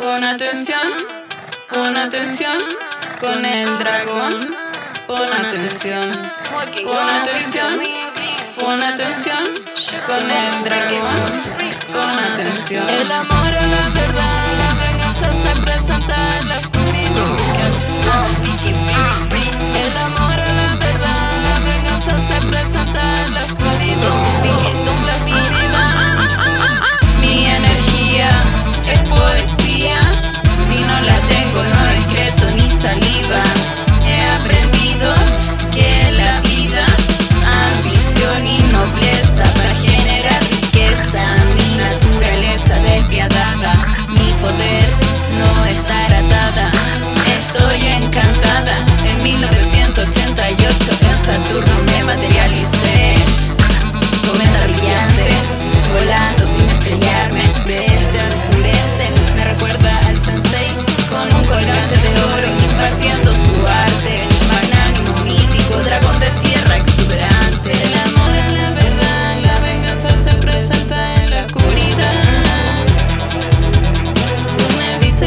Pon atención, pon atención, con el dragón. Pon atención, pon atención, pon atención, con el dragón. Pon atención. El amor a la verdad.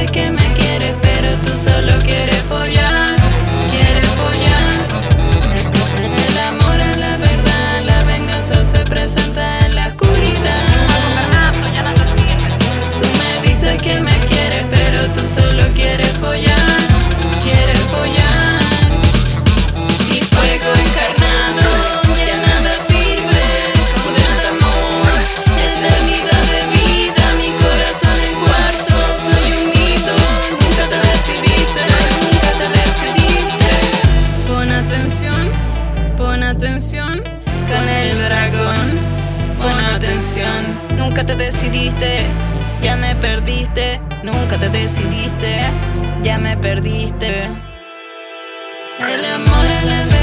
sé que me quiere ver. con el dragón. Pon atención, nunca te decidiste, ya me perdiste, nunca te decidiste, ya me perdiste. El amor es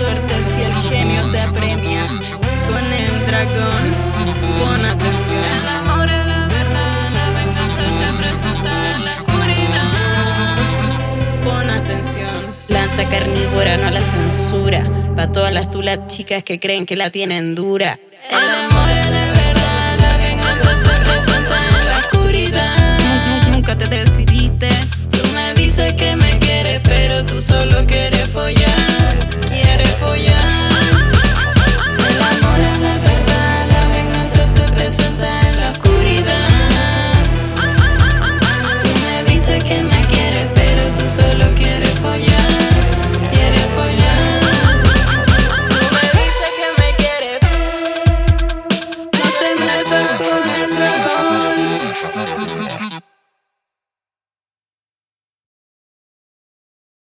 suerte si el genio te premia con el dragón. Pon atención. El amor es la verdad, la venganza se presenta en la oscuridad. Pon atención. Planta carnívora no la censura. Pa' todas las tulas chicas que creen que la tienen dura. El amor es de verdad, la venganza se presenta en la oscuridad. Nunca te decidiste. Tú me dices que me quieres, pero tú solo quieres follar.